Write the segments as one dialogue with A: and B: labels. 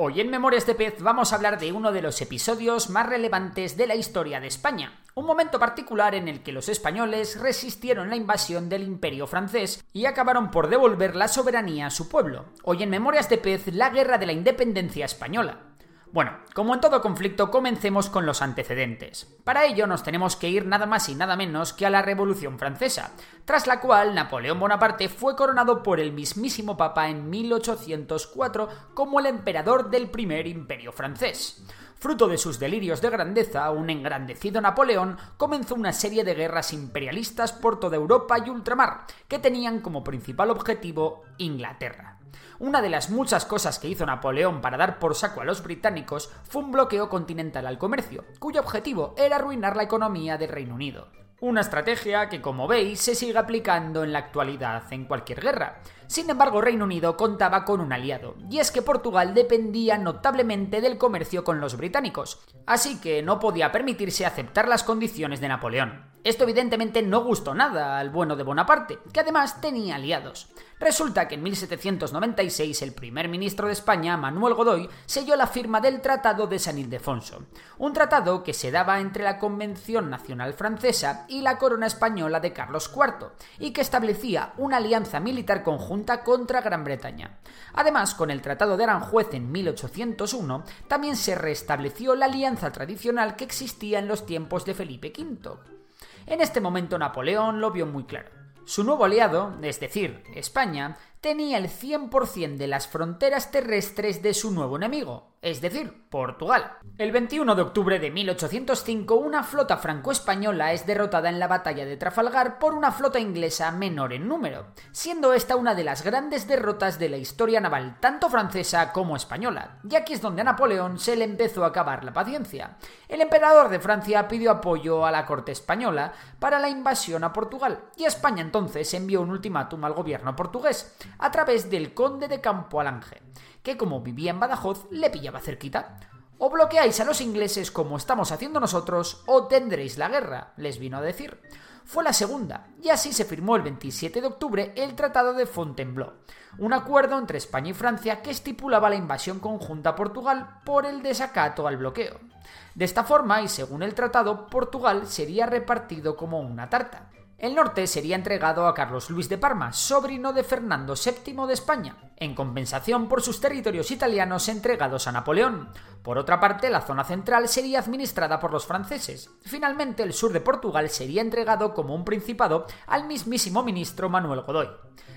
A: Hoy en Memorias de Pez vamos a hablar de uno de los episodios más relevantes de la historia de España, un momento particular en el que los españoles resistieron la invasión del imperio francés y acabaron por devolver la soberanía a su pueblo. Hoy en Memorias de Pez, la guerra de la independencia española. Bueno, como en todo conflicto, comencemos con los antecedentes. Para ello nos tenemos que ir nada más y nada menos que a la Revolución Francesa, tras la cual Napoleón Bonaparte fue coronado por el mismísimo Papa en 1804 como el emperador del primer imperio francés. Fruto de sus delirios de grandeza, un engrandecido Napoleón comenzó una serie de guerras imperialistas por toda Europa y ultramar, que tenían como principal objetivo Inglaterra. Una de las muchas cosas que hizo Napoleón para dar por saco a los británicos fue un bloqueo continental al comercio, cuyo objetivo era arruinar la economía del Reino Unido. Una estrategia que, como veis, se sigue aplicando en la actualidad en cualquier guerra. Sin embargo, Reino Unido contaba con un aliado, y es que Portugal dependía notablemente del comercio con los británicos, así que no podía permitirse aceptar las condiciones de Napoleón. Esto evidentemente no gustó nada al bueno de Bonaparte, que además tenía aliados. Resulta que en 1796 el primer ministro de España, Manuel Godoy, selló la firma del Tratado de San Ildefonso, un tratado que se daba entre la Convención Nacional Francesa y la corona española de Carlos IV, y que establecía una alianza militar contra Gran Bretaña. Además, con el Tratado de Aranjuez en 1801, también se restableció la alianza tradicional que existía en los tiempos de Felipe V. En este momento Napoleón lo vio muy claro. Su nuevo aliado, es decir, España, tenía el 100% de las fronteras terrestres de su nuevo enemigo, es decir, Portugal. El 21 de octubre de 1805, una flota franco-española es derrotada en la batalla de Trafalgar por una flota inglesa menor en número, siendo esta una de las grandes derrotas de la historia naval tanto francesa como española, y aquí es donde a Napoleón se le empezó a acabar la paciencia. El emperador de Francia pidió apoyo a la corte española para la invasión a Portugal, y España entonces envió un ultimátum al gobierno portugués, a través del conde de Campo Alange que como vivía en Badajoz le pillaba cerquita. O bloqueáis a los ingleses como estamos haciendo nosotros, o tendréis la guerra, les vino a decir. Fue la segunda, y así se firmó el 27 de octubre el Tratado de Fontainebleau, un acuerdo entre España y Francia que estipulaba la invasión conjunta a Portugal por el desacato al bloqueo. De esta forma, y según el tratado, Portugal sería repartido como una tarta. El norte sería entregado a Carlos Luis de Parma, sobrino de Fernando VII de España, en compensación por sus territorios italianos entregados a Napoleón. Por otra parte, la zona central sería administrada por los franceses. Finalmente, el sur de Portugal sería entregado como un principado al mismísimo ministro Manuel Godoy.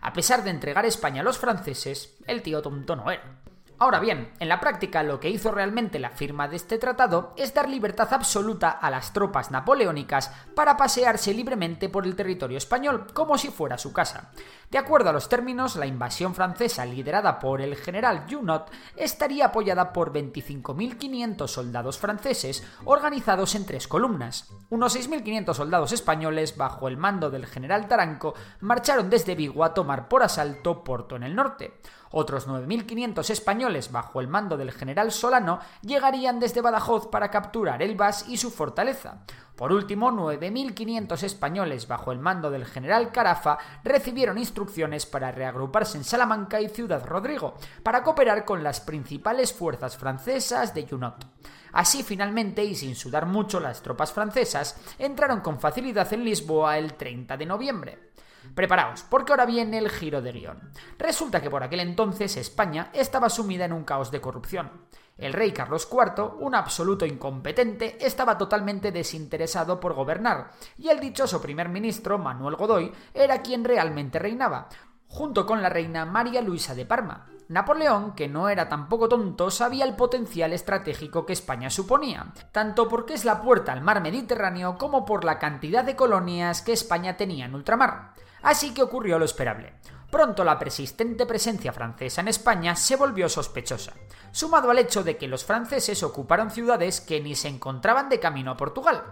A: A pesar de entregar España a los franceses, el tío tonto no era. Ahora bien, en la práctica lo que hizo realmente la firma de este tratado es dar libertad absoluta a las tropas napoleónicas para pasearse libremente por el territorio español, como si fuera su casa. De acuerdo a los términos, la invasión francesa liderada por el general Junot estaría apoyada por 25.500 soldados franceses organizados en tres columnas. Unos 6.500 soldados españoles, bajo el mando del general Taranco, marcharon desde Vigo a tomar por asalto Porto en el norte. Otros 9.500 españoles bajo el mando del general Solano llegarían desde Badajoz para capturar Elbas y su fortaleza. Por último, 9.500 españoles bajo el mando del general Carafa recibieron instrucciones para reagruparse en Salamanca y Ciudad Rodrigo, para cooperar con las principales fuerzas francesas de Junot. Así, finalmente, y sin sudar mucho, las tropas francesas entraron con facilidad en Lisboa el 30 de noviembre. Preparaos, porque ahora viene el giro de guion. Resulta que por aquel entonces España estaba sumida en un caos de corrupción. El rey Carlos IV, un absoluto incompetente, estaba totalmente desinteresado por gobernar, y el dichoso primer ministro, Manuel Godoy, era quien realmente reinaba, junto con la reina María Luisa de Parma. Napoleón, que no era tampoco tonto, sabía el potencial estratégico que España suponía, tanto porque es la puerta al mar Mediterráneo como por la cantidad de colonias que España tenía en ultramar. Así que ocurrió lo esperable. Pronto la persistente presencia francesa en España se volvió sospechosa, sumado al hecho de que los franceses ocuparon ciudades que ni se encontraban de camino a Portugal.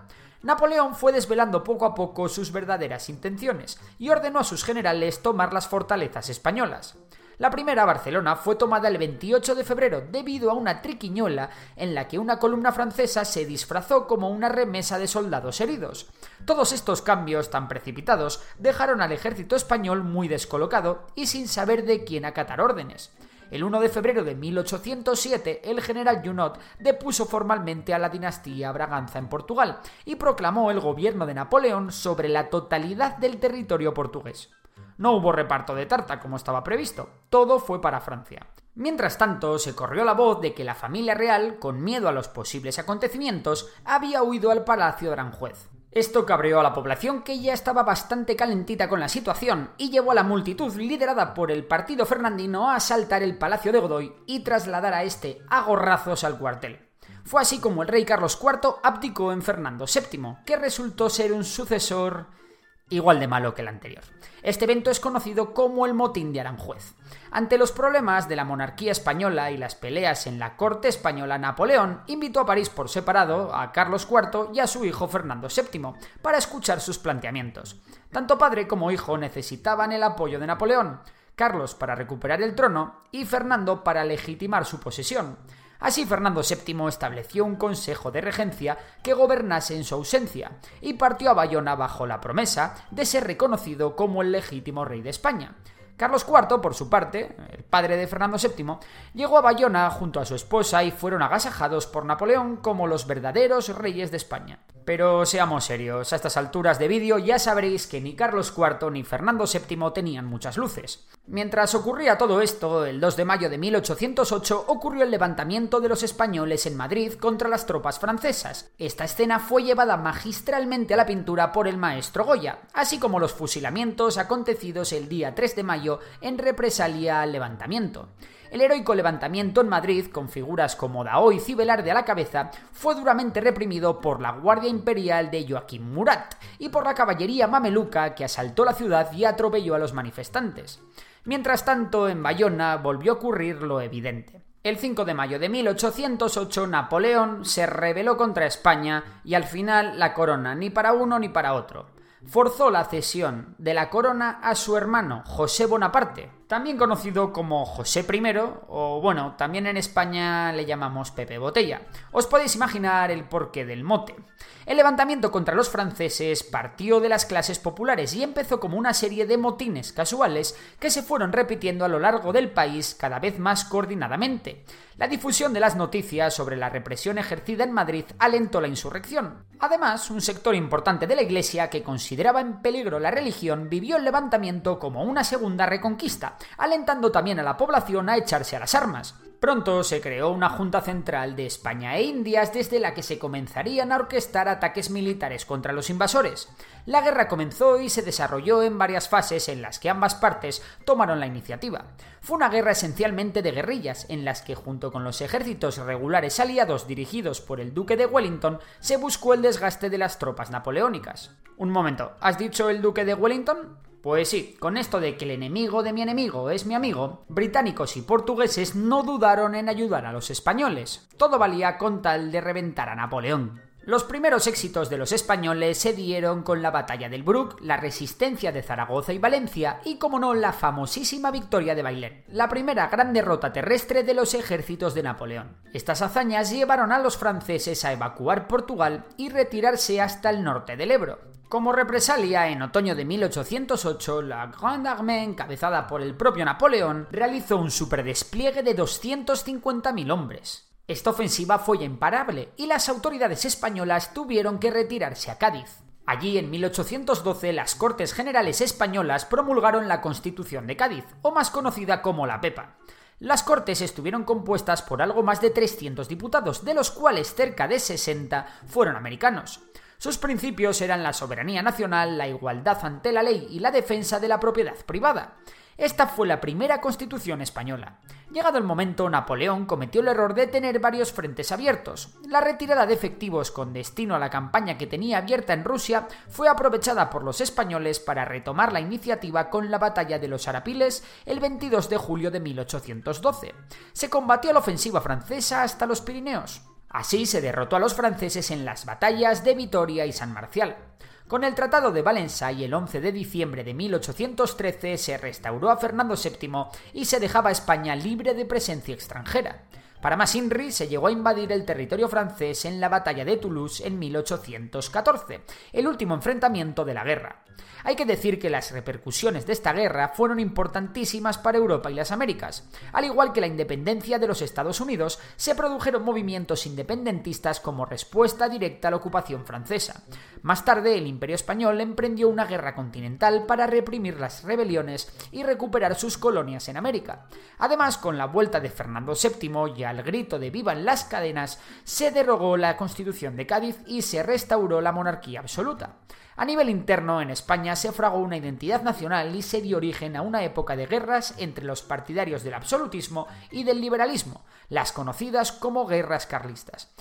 A: Napoleón fue desvelando poco a poco sus verdaderas intenciones y ordenó a sus generales tomar las fortalezas españolas. La primera, Barcelona, fue tomada el 28 de febrero debido a una triquiñola en la que una columna francesa se disfrazó como una remesa de soldados heridos. Todos estos cambios tan precipitados dejaron al ejército español muy descolocado y sin saber de quién acatar órdenes. El 1 de febrero de 1807, el general Junot depuso formalmente a la dinastía Braganza en Portugal y proclamó el gobierno de Napoleón sobre la totalidad del territorio portugués. No hubo reparto de tarta como estaba previsto, todo fue para Francia. Mientras tanto, se corrió la voz de que la familia real, con miedo a los posibles acontecimientos, había huido al palacio de Aranjuez. Esto cabreó a la población que ya estaba bastante calentita con la situación y llevó a la multitud liderada por el partido fernandino a asaltar el palacio de Godoy y trasladar a este a gorrazos al cuartel. Fue así como el rey Carlos IV abdicó en Fernando VII, que resultó ser un sucesor igual de malo que el anterior. Este evento es conocido como el motín de Aranjuez. Ante los problemas de la monarquía española y las peleas en la corte española, Napoleón invitó a París por separado a Carlos IV y a su hijo Fernando VII para escuchar sus planteamientos. Tanto padre como hijo necesitaban el apoyo de Napoleón, Carlos para recuperar el trono y Fernando para legitimar su posesión. Así Fernando VII estableció un consejo de regencia que gobernase en su ausencia y partió a Bayona bajo la promesa de ser reconocido como el legítimo rey de España. Carlos IV, por su parte, el padre de Fernando VII, llegó a Bayona junto a su esposa y fueron agasajados por Napoleón como los verdaderos reyes de España. Pero seamos serios, a estas alturas de vídeo ya sabréis que ni Carlos IV ni Fernando VII tenían muchas luces. Mientras ocurría todo esto, el 2 de mayo de 1808 ocurrió el levantamiento de los españoles en Madrid contra las tropas francesas. Esta escena fue llevada magistralmente a la pintura por el maestro Goya, así como los fusilamientos acontecidos el día 3 de mayo en represalia al levantamiento. El heroico levantamiento en Madrid, con figuras como Daoy y Cibelarde a la cabeza, fue duramente reprimido por la Guardia Imperial de Joaquín Murat y por la caballería mameluca que asaltó la ciudad y atropelló a los manifestantes. Mientras tanto, en Bayona volvió a ocurrir lo evidente. El 5 de mayo de 1808 Napoleón se rebeló contra España y al final la corona ni para uno ni para otro. Forzó la cesión de la corona a su hermano José Bonaparte, también conocido como José I, o bueno, también en España le llamamos Pepe Botella. Os podéis imaginar el porqué del mote. El levantamiento contra los franceses partió de las clases populares y empezó como una serie de motines casuales que se fueron repitiendo a lo largo del país cada vez más coordinadamente. La difusión de las noticias sobre la represión ejercida en Madrid alentó la insurrección. Además, un sector importante de la Iglesia que consideraba en peligro la religión vivió el levantamiento como una segunda reconquista, alentando también a la población a echarse a las armas. Pronto se creó una Junta Central de España e Indias desde la que se comenzarían a orquestar ataques militares contra los invasores. La guerra comenzó y se desarrolló en varias fases en las que ambas partes tomaron la iniciativa. Fue una guerra esencialmente de guerrillas, en las que junto con los ejércitos regulares aliados dirigidos por el duque de Wellington se buscó el desgaste de las tropas napoleónicas. Un momento, ¿has dicho el duque de Wellington? Pues sí, con esto de que el enemigo de mi enemigo es mi amigo, británicos y portugueses no dudaron en ayudar a los españoles. Todo valía con tal de reventar a Napoleón. Los primeros éxitos de los españoles se dieron con la batalla del Bruc, la resistencia de Zaragoza y Valencia y, como no, la famosísima victoria de Bailén, la primera gran derrota terrestre de los ejércitos de Napoleón. Estas hazañas llevaron a los franceses a evacuar Portugal y retirarse hasta el norte del Ebro. Como represalia, en otoño de 1808, la Grande Armée, encabezada por el propio Napoleón, realizó un superdespliegue de 250.000 hombres. Esta ofensiva fue imparable y las autoridades españolas tuvieron que retirarse a Cádiz. Allí, en 1812, las Cortes Generales Españolas promulgaron la Constitución de Cádiz, o más conocida como la PEPA. Las Cortes estuvieron compuestas por algo más de 300 diputados, de los cuales cerca de 60 fueron americanos. Sus principios eran la soberanía nacional, la igualdad ante la ley y la defensa de la propiedad privada. Esta fue la primera constitución española. Llegado el momento, Napoleón cometió el error de tener varios frentes abiertos. La retirada de efectivos con destino a la campaña que tenía abierta en Rusia fue aprovechada por los españoles para retomar la iniciativa con la batalla de los Arapiles el 22 de julio de 1812. Se combatió la ofensiva francesa hasta los Pirineos. Así se derrotó a los franceses en las batallas de Vitoria y San Marcial. Con el Tratado de Valencia y el 11 de diciembre de 1813 se restauró a Fernando VII y se dejaba España libre de presencia extranjera. Para más INRI se llegó a invadir el territorio francés en la batalla de Toulouse en 1814, el último enfrentamiento de la guerra. Hay que decir que las repercusiones de esta guerra fueron importantísimas para Europa y las Américas. Al igual que la independencia de los Estados Unidos, se produjeron movimientos independentistas como respuesta directa a la ocupación francesa. Más tarde, el Imperio Español emprendió una guerra continental para reprimir las rebeliones y recuperar sus colonias en América. Además, con la vuelta de Fernando VII al grito de vivan las cadenas, se derogó la Constitución de Cádiz y se restauró la monarquía absoluta. A nivel interno, en España se fragó una identidad nacional y se dio origen a una época de guerras entre los partidarios del absolutismo y del liberalismo, las conocidas como guerras carlistas.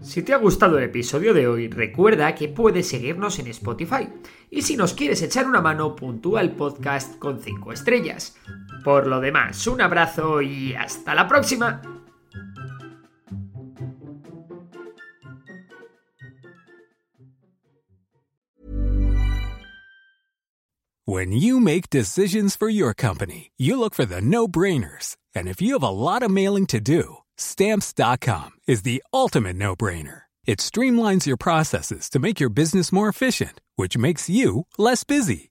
A: Si te ha gustado el episodio de hoy, recuerda que puedes seguirnos en Spotify. Y si nos quieres echar una mano, puntúa el podcast con 5 estrellas. Por lo demás, un abrazo y hasta la próxima.
B: When you make decisions for your company, you look for the no-brainers. And if you have a lot of mailing to do, stamps.com is the ultimate no-brainer. It streamlines your processes to make your business more efficient, which makes you less busy.